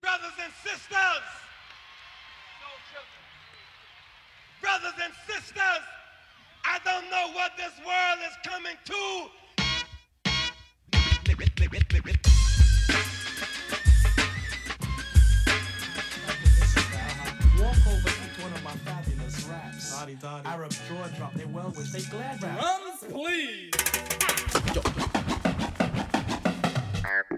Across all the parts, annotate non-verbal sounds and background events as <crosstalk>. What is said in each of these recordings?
Brothers and sisters, brothers and sisters, I don't know what this world is coming to. Walk over to one of my fabulous I Arab jaw drop, they well wish they glad rap. Drums, please.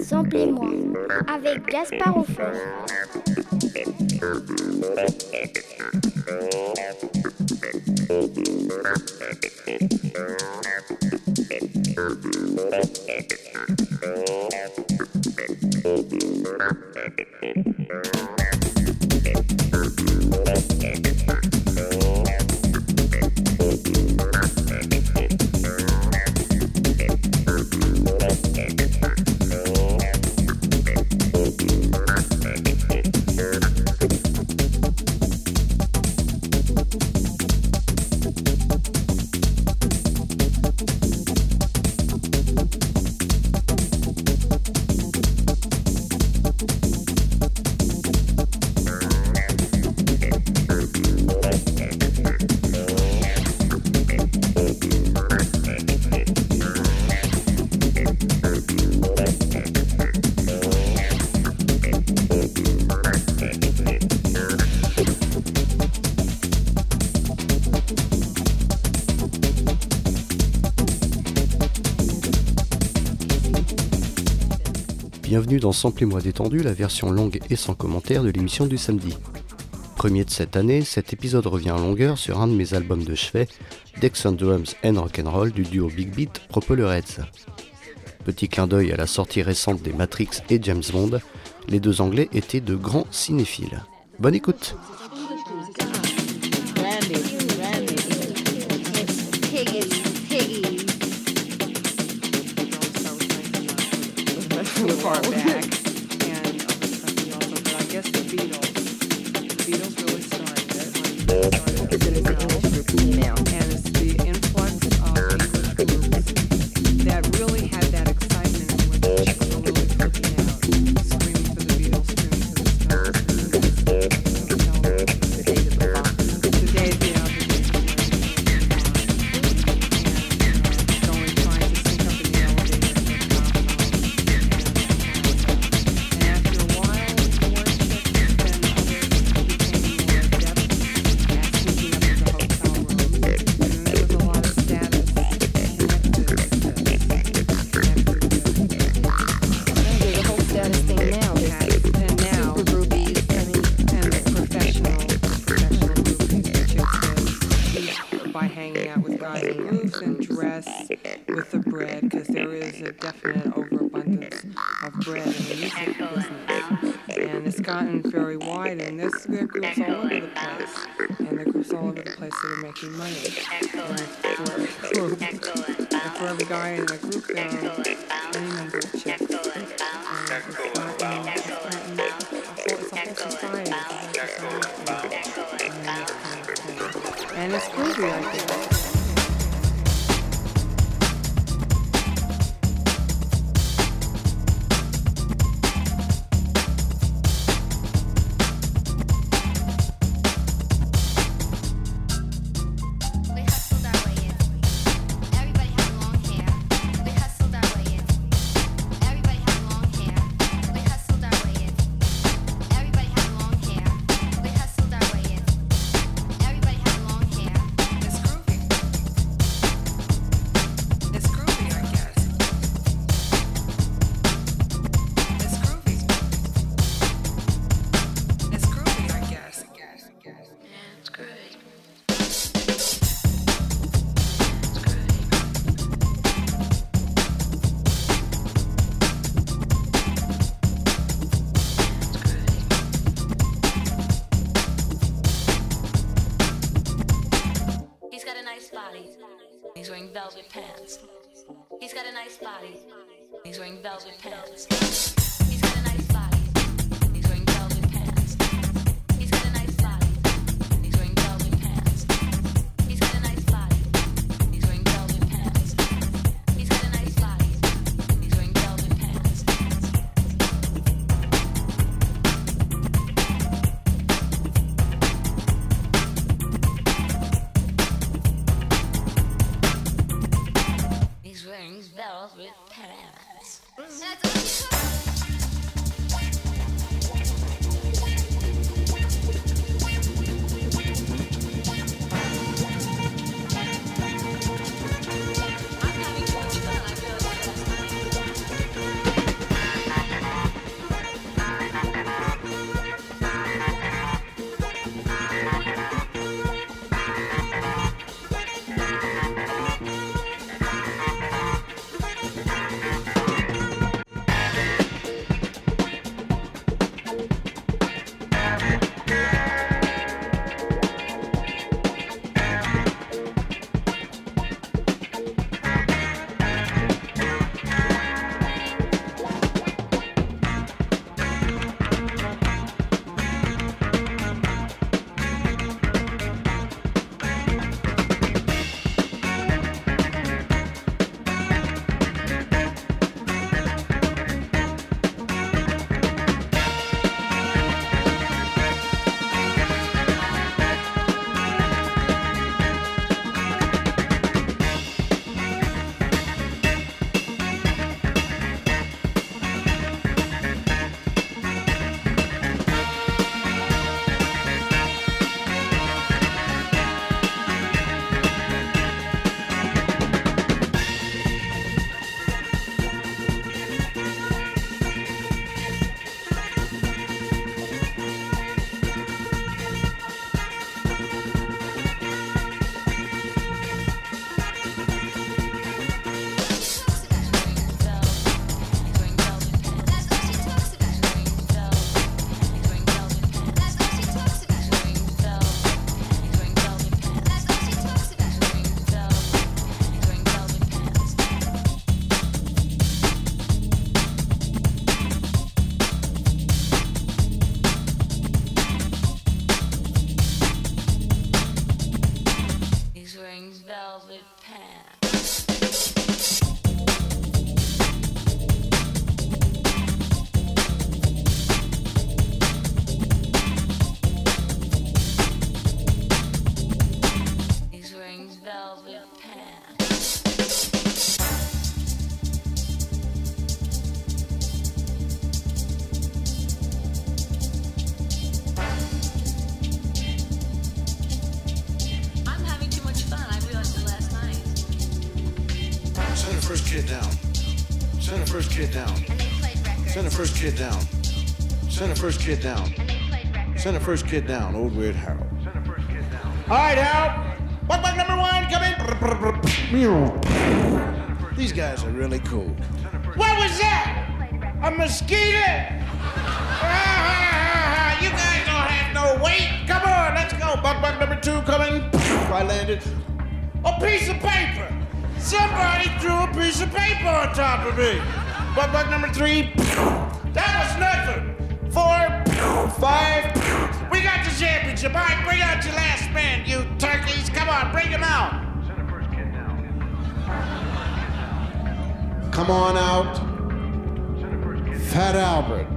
Samplez-moi avec Gaspard Offert. bienvenue dans Sample et moi détendu, la version longue et sans commentaire de l'émission du samedi. Premier de cette année, cet épisode revient en longueur sur un de mes albums de chevet, Dex and Drums and Rock'n'Roll du duo Big Beat Propellerheads. Petit clin d'œil à la sortie récente des Matrix et James Bond, les deux Anglais étaient de grands cinéphiles. Bonne écoute! back. And it's groovy, I think. kid down. Send the first kid down, old weird Harold. Send the first kid down. All right, Harold. Buck buck number one, come in. These guys are really cool. What was that? A mosquito? <laughs> you guys don't have no weight. Come on, let's go. Buck buck number two coming. I landed. A piece of paper. Somebody threw a piece of paper on top of me. Buck buck number three five. We got the championship. All right, bring out your last man, you turkeys. Come on, bring him out. Send the first kid down. Come on out. Fat Albert.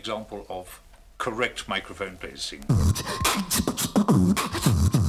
Example of correct microphone placing. <laughs>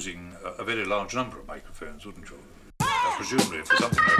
using a, a very large number of microphones, wouldn't you? Uh, presumably, for something like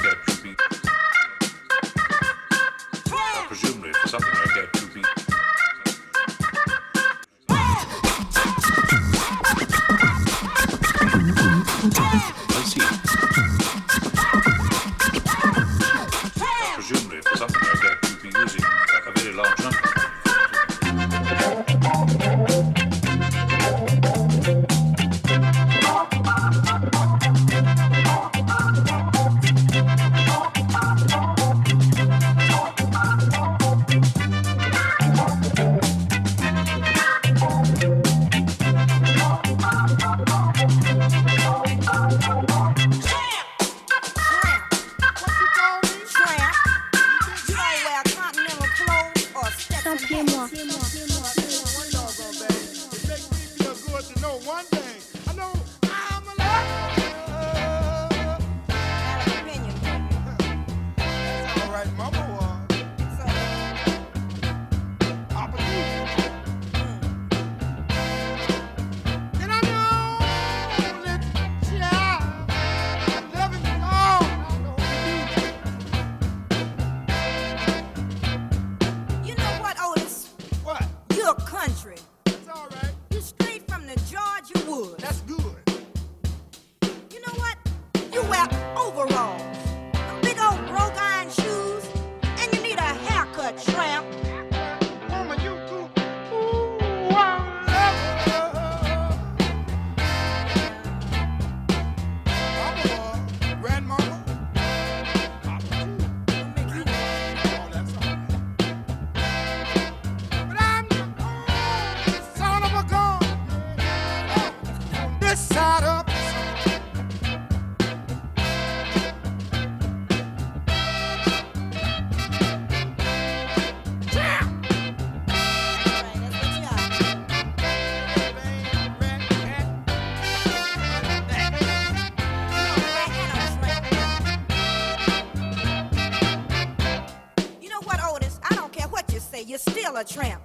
a tramp.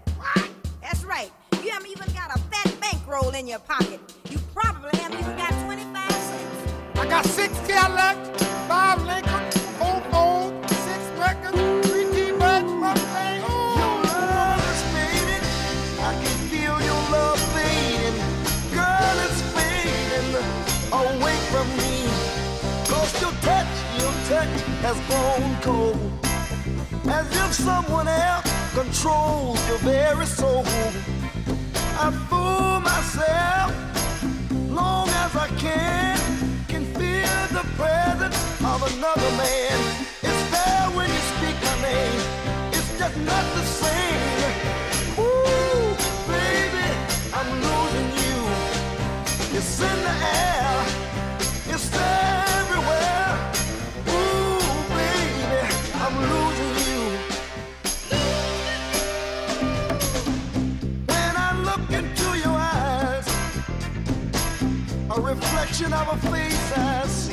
That's right. You haven't even got a fat bankroll in your pocket. You probably haven't even got 25 cents. I got six Cadillac, five Lincoln, four Ford, six records, three T-Birds, Mustang. Your love is fading. I can feel your love fading. Girl, it's fading away from me. Cause your touch, your touch has grown cold. As if someone else controls your very soul. I fool myself long as I can. Can feel the presence of another man. It's there when you speak my name. It's just not the same. Reflection of a face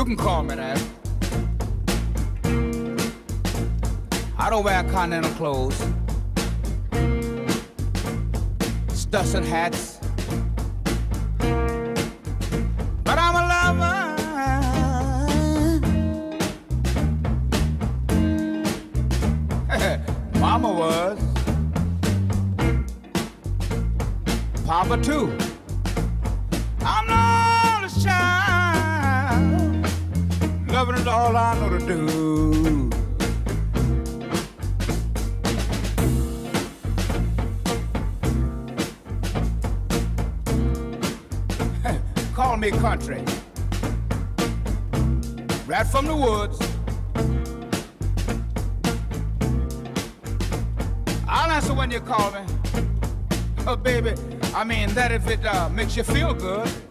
You can call me that. I don't wear continental clothes. Stuffs and hats. makes you feel good.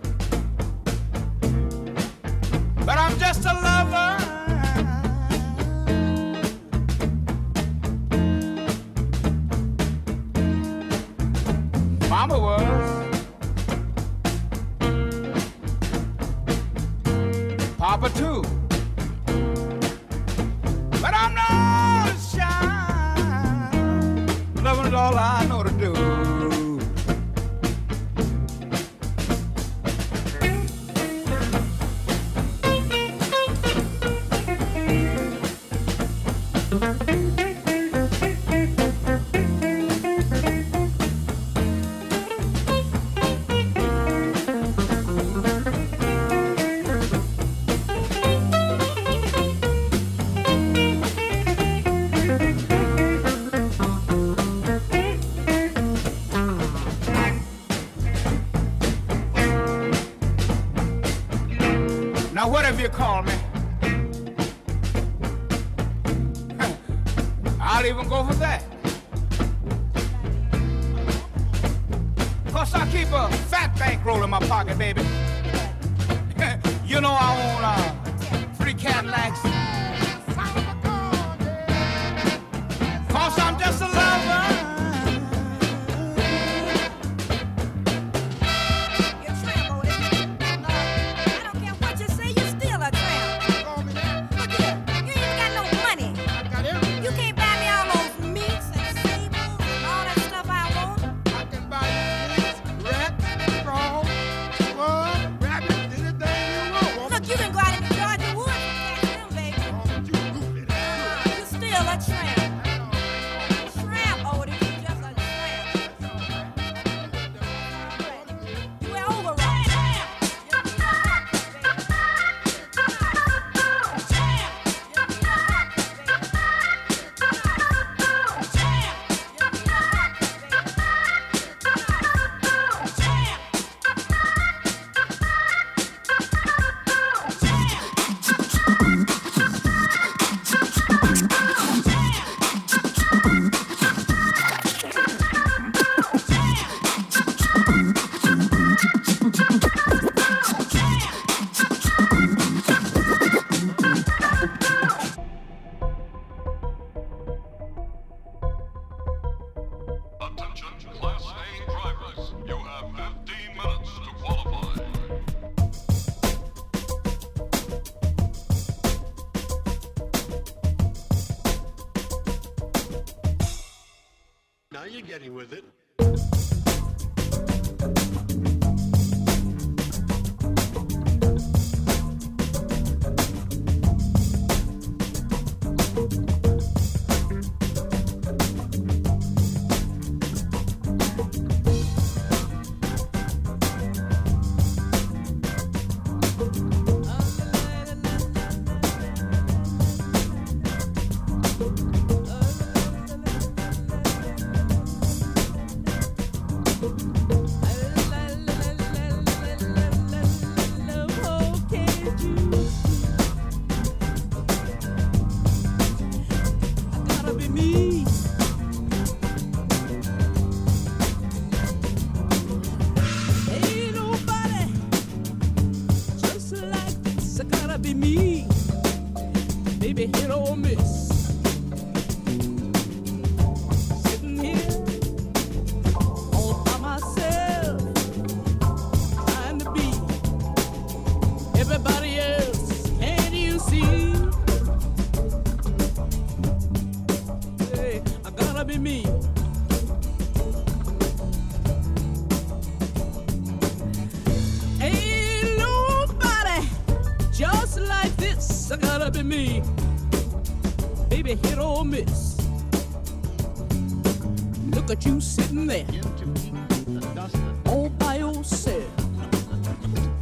with it.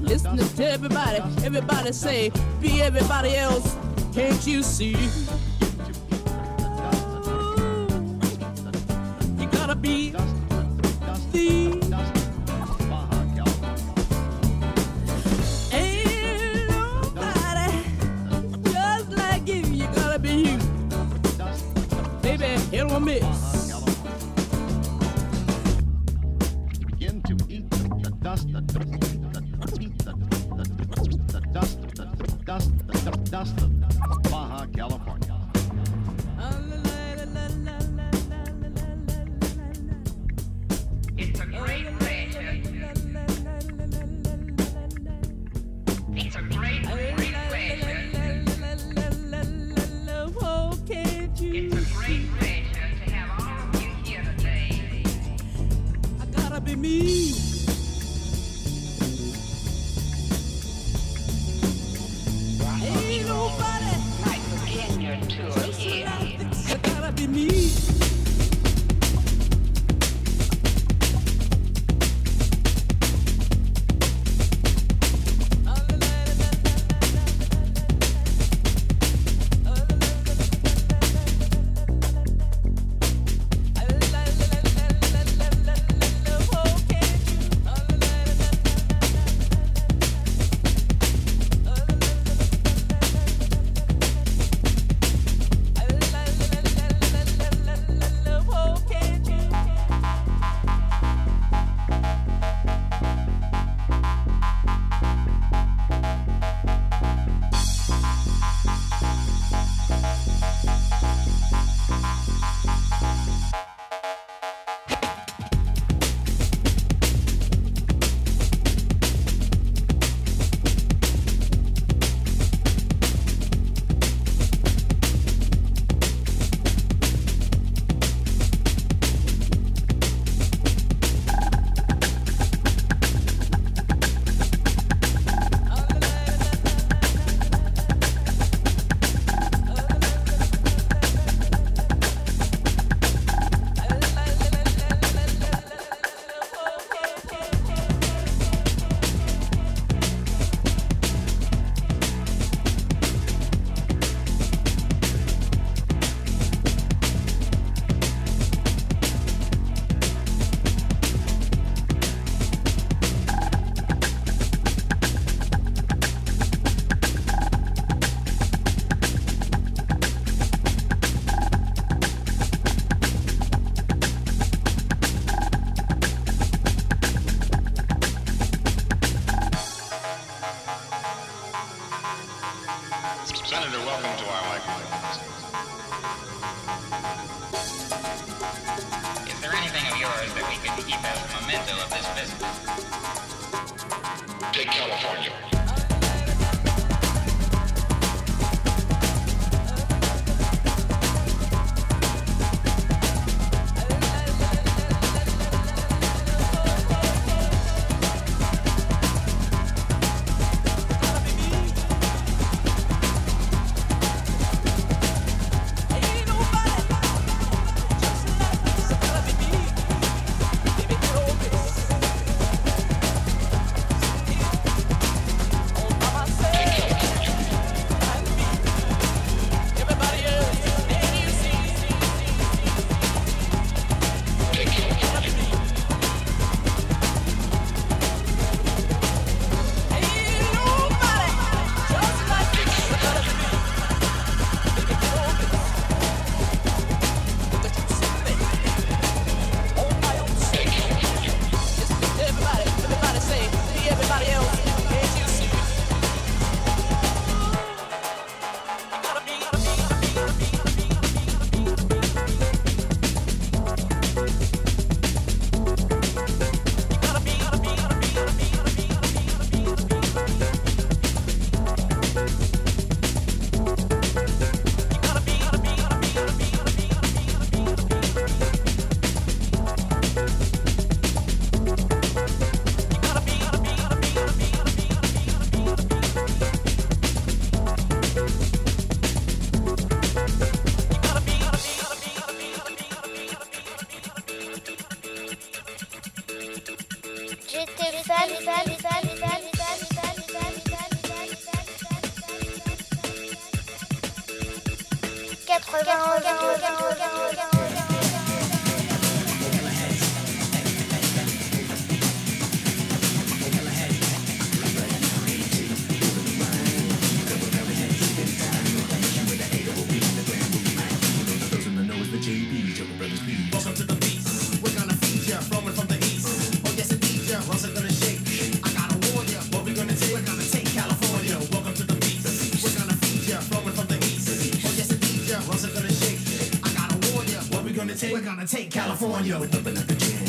Listen to everybody, everybody say, be everybody else. Can't you see? Gonna take? We're gonna take California. Open up the jam.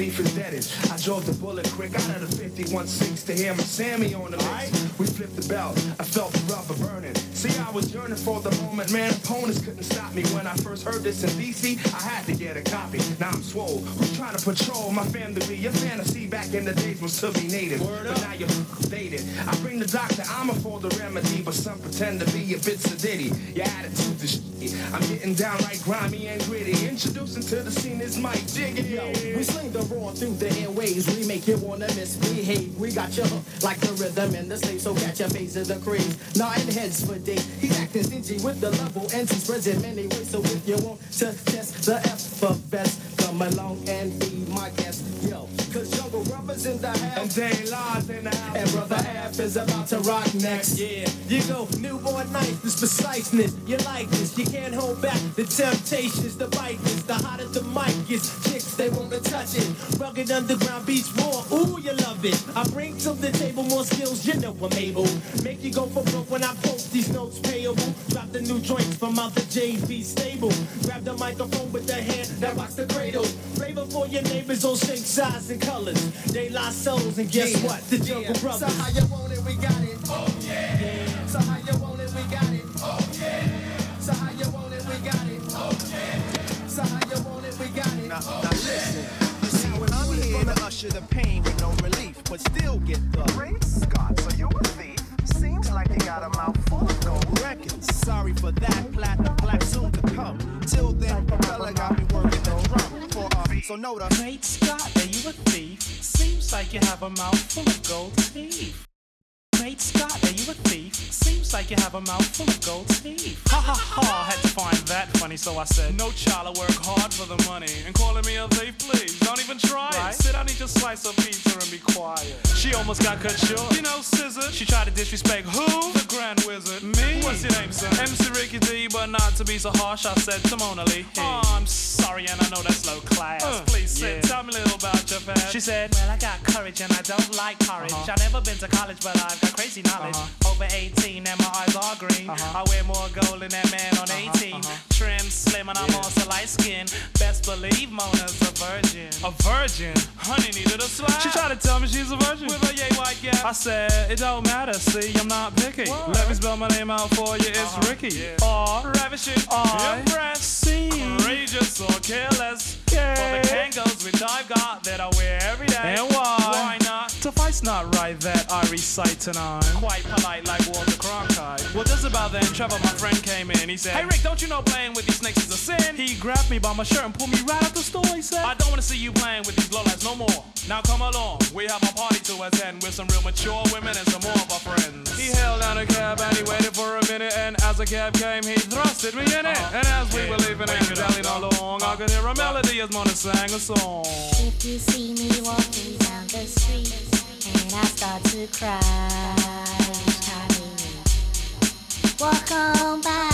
Beef is mm-hmm. deaded. I drove the bullet quick out of the 51.6 to hear my Sammy on the mix. We flipped the belt. I felt the rubber burning. See, I was yearning for the moment, man. Opponents couldn't stop me. When I first heard this in DC, I had to get a copy. Now I'm swole. Who's trying to patrol my family? Your fantasy back in the days was to be native. Word but now you're dated. I bring the doctor, I'm a for the remedy, but some pretend to be a bit sedity. Your attitude is shitty. I'm getting downright grimy and gritty. Introducing to the scene is Mike Jiggy. Yo, we sling the raw through the airways. We make you wanna misbehave. We got you hooked like the rhythm in the slave, so catch your phase of the craze. Nodding heads for days. He's acting stingy with the level, and he spreads in many ways. So if you want to test the F for best, come along and be my guest. Yo, cause Jungle Brothers in the house. And Jay Laws in the house. And Brother F is about to rock next. Yeah, you go newborn night, this preciseness. You like this, you can't hold back the temptations, the bikeness, the hotter the mic is. Chicks, they wanna touch it. Rugged underground beats raw, ooh, you love it. I bring to the table more skills, you know I'm able. Make you go for broke when I post these notes payable. Drop the new joints from out the JV stable. Grab the microphone with the hand that rocks the cradle. Flavor for your neighbors, all shapes, size, and colors. They lost souls, and guess Yeah, what? The Jungle yeah. Brothers. So how you want it, we got it. Oh yeah. So how you want it, we got it. Oh yeah. So how you want it, we got it. Oh yeah. So how you want it, we got it. Now, now listen. You see, when I'm here to usher the pain with no relief, but still get the Great Scott, so you a thief? Seems like you got a mouth full of gold records. Sorry for that, platinum black soon to come. Till then, Propeller got so know the Great Scott, are you a thief? Seems like you have a mouth full of gold teeth. Great Scott, are you a thief? Seems like you have a mouth full of gold teeth. Ha ha ha, had to find that funny, so I said, No child, I work hard for the money. And calling me a thief, please, don't even try it. Sit down, eat your slice of pizza and be quiet. She almost got cut short. You know, scissor. She tried to disrespect who? The Grand Wizard. Me? What's your name, son? MC Ricky D, but not to be so harsh, I said to Mona Lee. Oh, I'm sorry, and I know that's low class. Please sit, tell me a little about your past. She said, Well, I got courage and I don't like courage. Uh-huh. I've never been to college, but I've got crazy knowledge. Over 18 and my eyes are green. Uh-huh. I wear more gold than that man on uh-huh, 18. Uh-huh. Trim, slim, and I'm also light skinned. Best believe Mona's a virgin. A virgin? Honey needed a slap. She tried to tell me she's a virgin. With a yay white gap. I said, It don't matter, see, I'm not picky. Let me spell my name out for you, it's Ricky. R, ravishing, I, impressive, courageous or careless. For the Kangols which I've got that I wear every day. And why? Why not? Suffice not right that I recite tonight. Quite polite like Walter Cronkite. Well, just about then, Trevor, my friend, came in. He said, Hey Rick, don't you know playing with these snakes is a sin? He grabbed me by my shirt and pulled me right out the store. He said, I don't want to see you playing with these lowlights no more. Now come along, we have a party to attend with some real mature women and some more of our friends. He held down a cab and he waited for a minute, and as the cab came, he thrusted me in it. Uh-huh. And as we were leaving and dallying uh-huh. along, I could hear a melody as Mona sang a song. If you see me walking down the street and I start to cry, walk on by,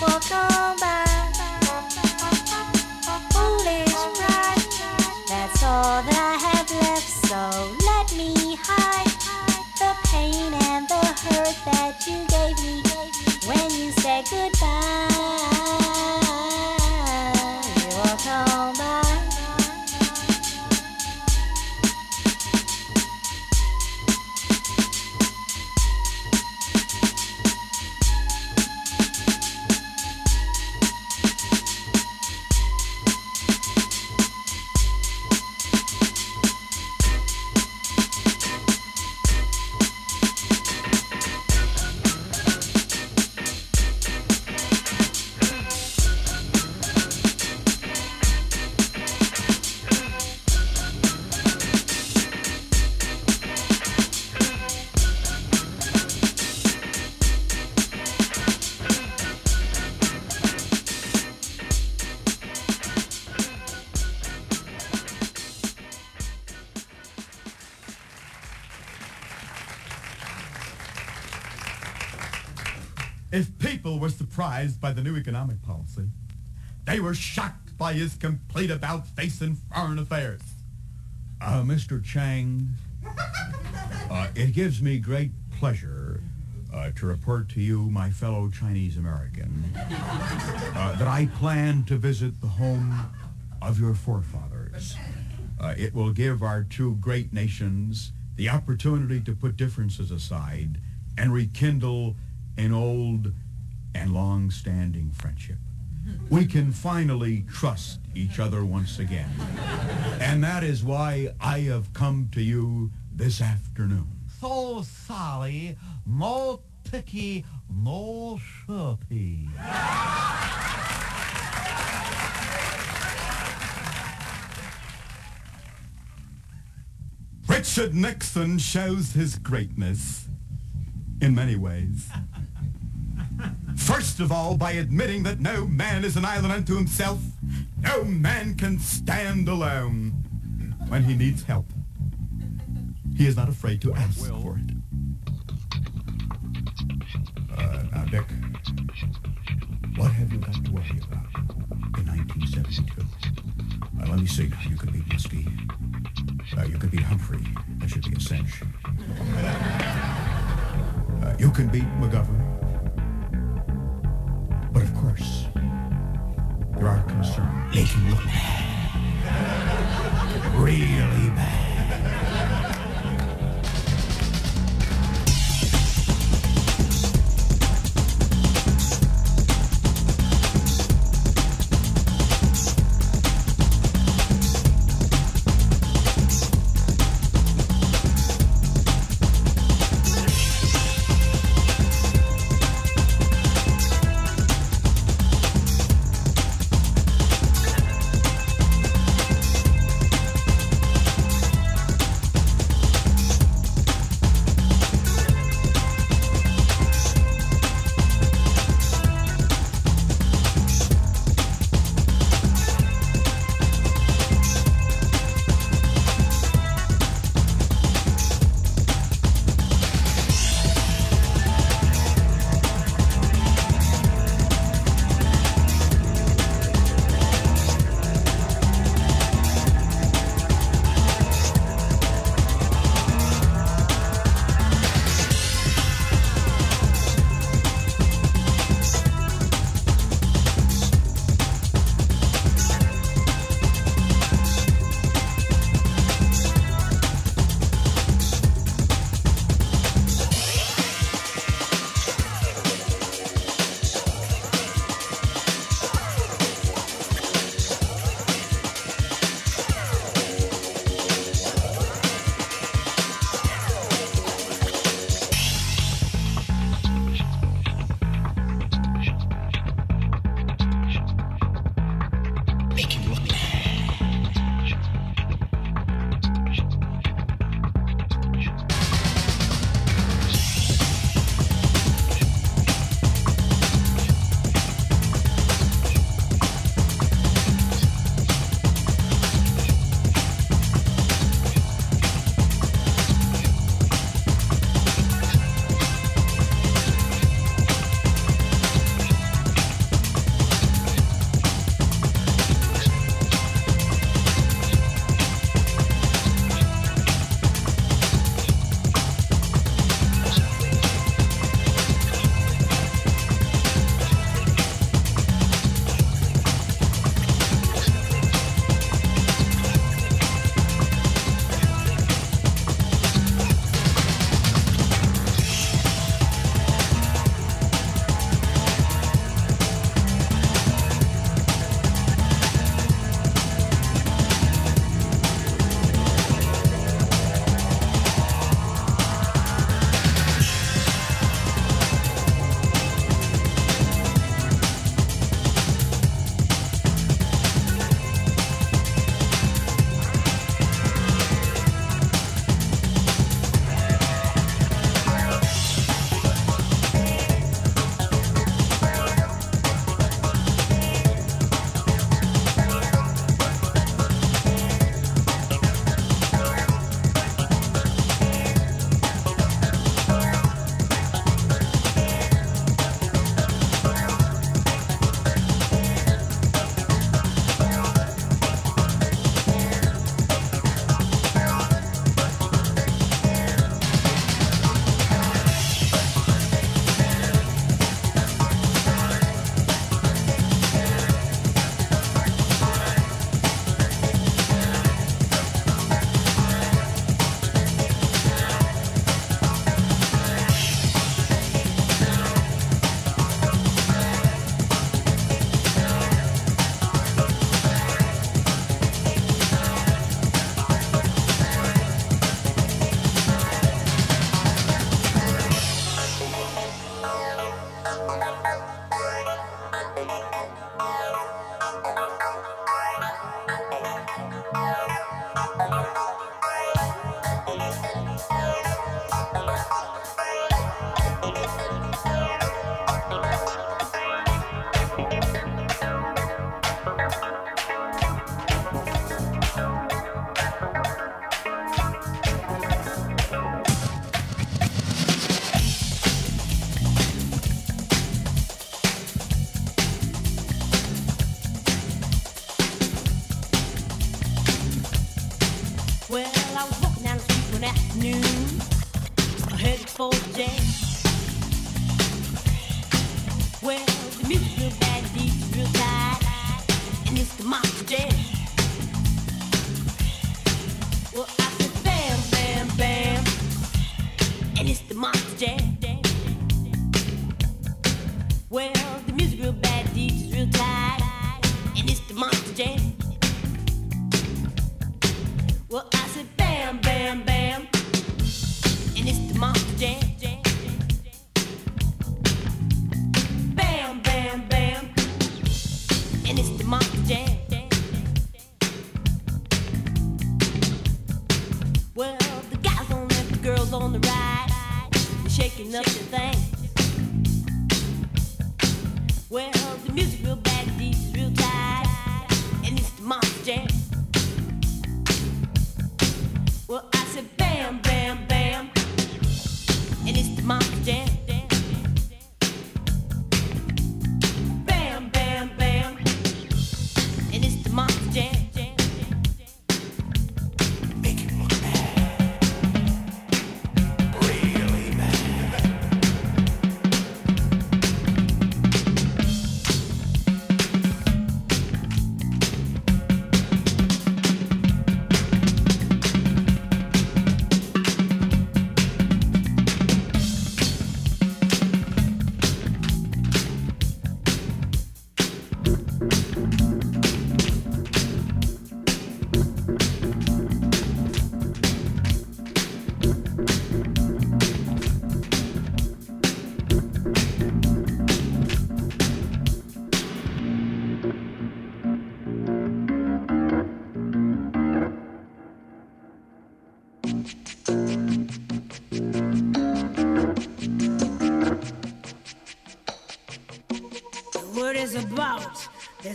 walk on by. Foolish pride, that's all that I have left. So surprised by the new economic policy, they were shocked by his complete about-face in foreign affairs. Uh, Mr. Chang, <laughs> uh, it gives me great pleasure uh, to report to you, my fellow Chinese American, <laughs> uh, that I plan to visit the home of your forefathers. Uh, it will give our two great nations the opportunity to put differences aside and rekindle an old and long-standing friendship. We can finally trust each other once again. And that is why I have come to you this afternoon. So sorry, no picky, no chirpy. Richard Nixon shows his greatness in many ways. First of all, by admitting that no man is an island unto himself. No man can stand alone when he needs help. He is not afraid to ask for it. Uh, now, Dick, what have you got to worry about in 1972? Uh, let me see. You could beat Muskie. Uh, you could beat Humphrey. That should be a cinch. Uh, you can beat McGovern. Course, there are concerns. They can look bad. Really bad. Afternoon. I headed for jazz.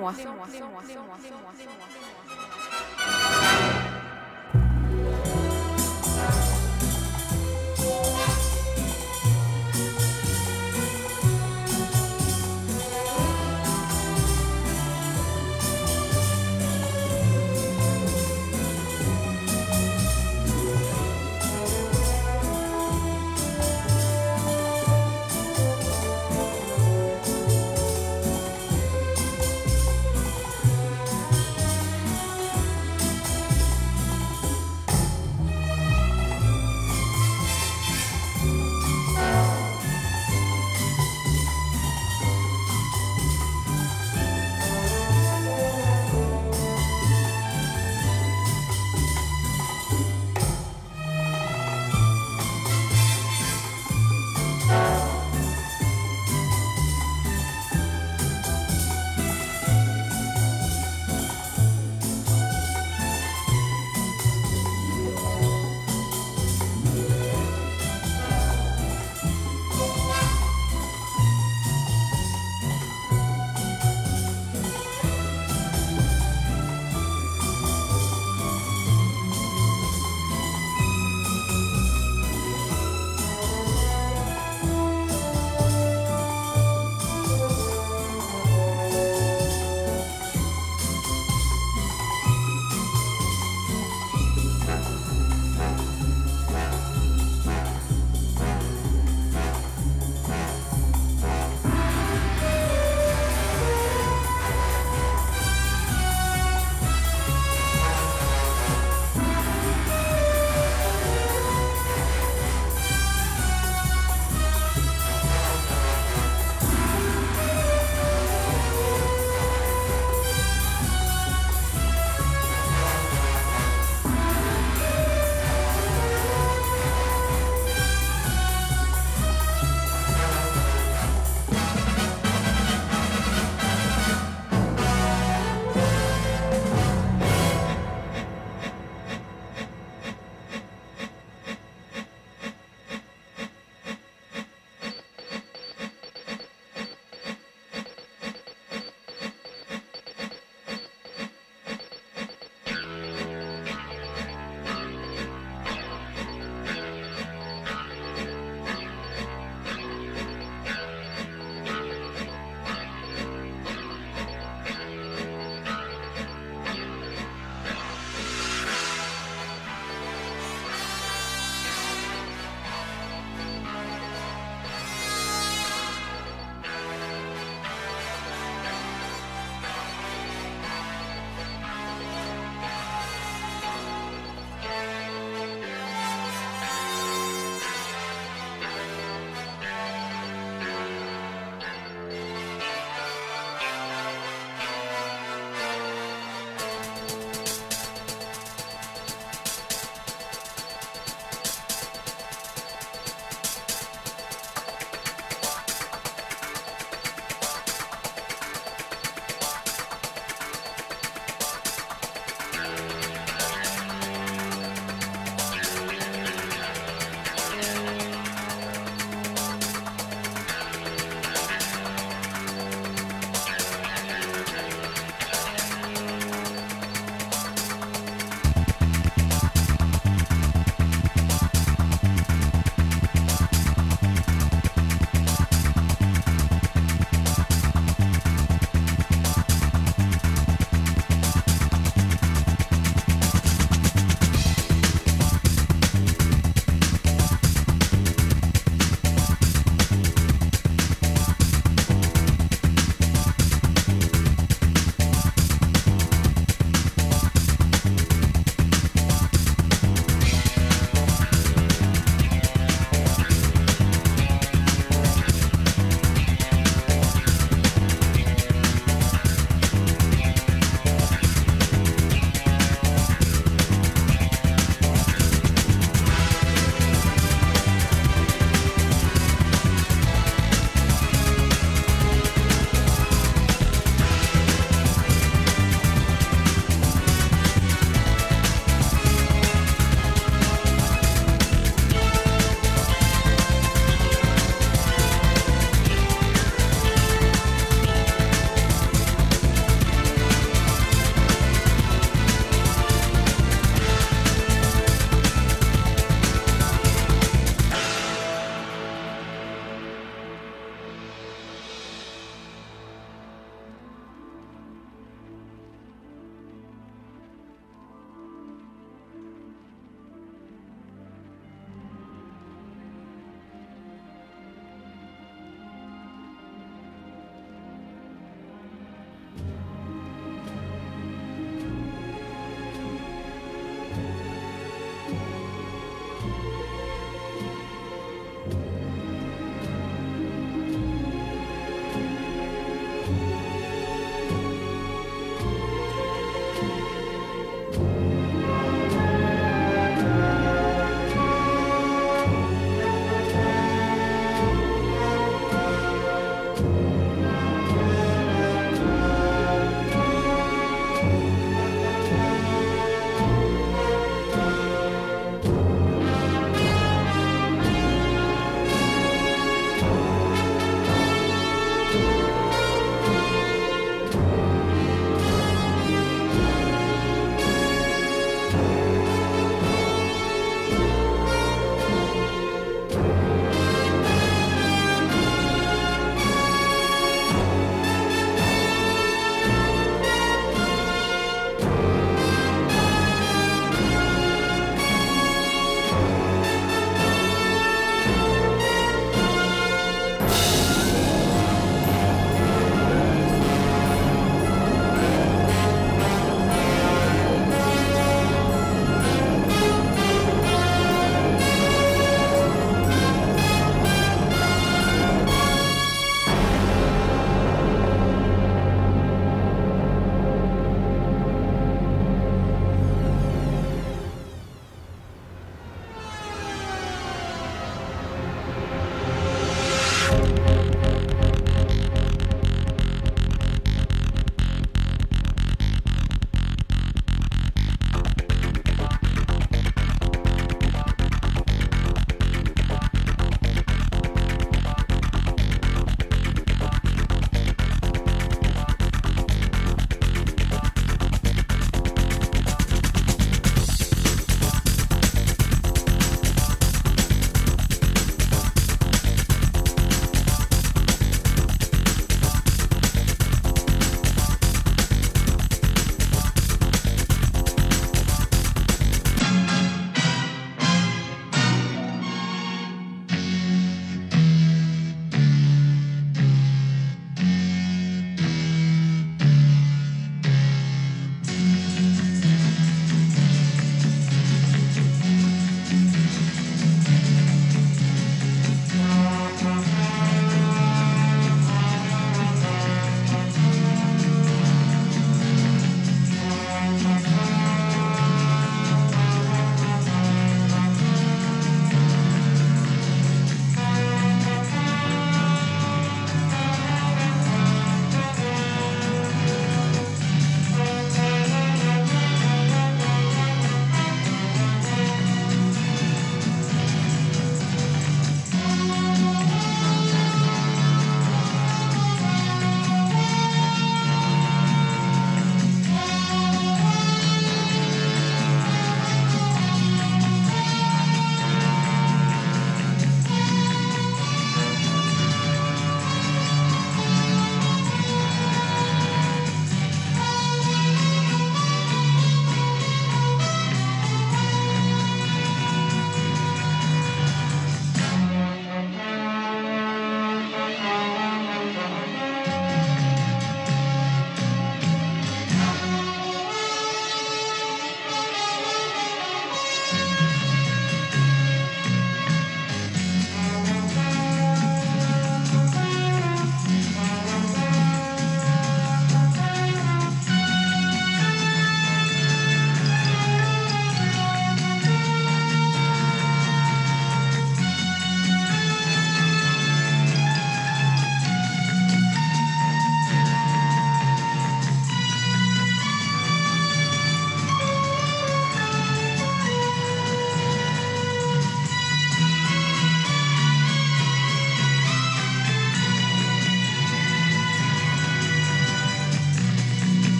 魔性魔性魔性魔性魔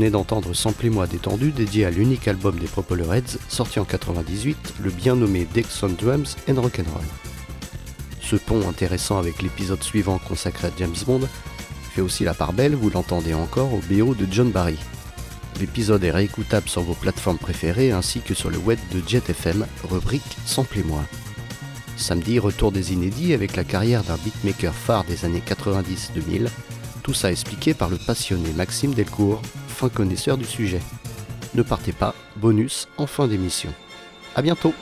venez d'entendre Samplez-moi détendu dédié à l'unique album des Propeller Heads sorti en 98, le bien nommé Dexon Drums and Rock'n'Roll. Ce pont intéressant avec l'épisode suivant consacré à James Bond fait aussi la part belle, vous l'entendez encore, au BO de John Barry. L'épisode est réécoutable sur vos plateformes préférées ainsi que sur le web de Jet FM, rubrique Samplez-moi. Samedi, retour des inédits avec la carrière d'un beatmaker phare des années 90-2000, tout ça expliqué par le passionné Maxime Delcourt, fin connaisseur du sujet. Ne partez pas, bonus en fin d'émission. A bientôt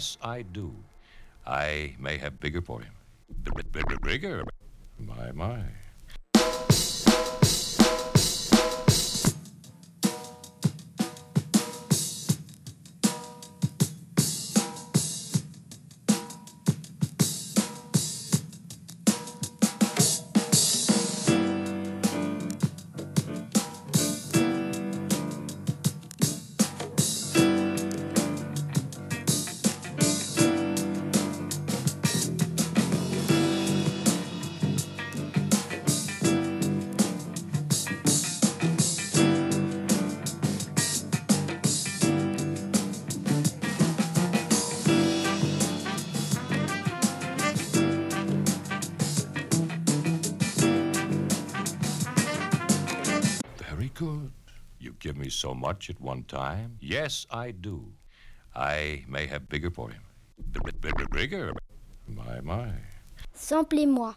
Yes, I do. I may have bigger for him. Bigger? My, my. Time? Yes, I do. I may have bigger for him. B- b- Bigger? My, my. Samplez-moi.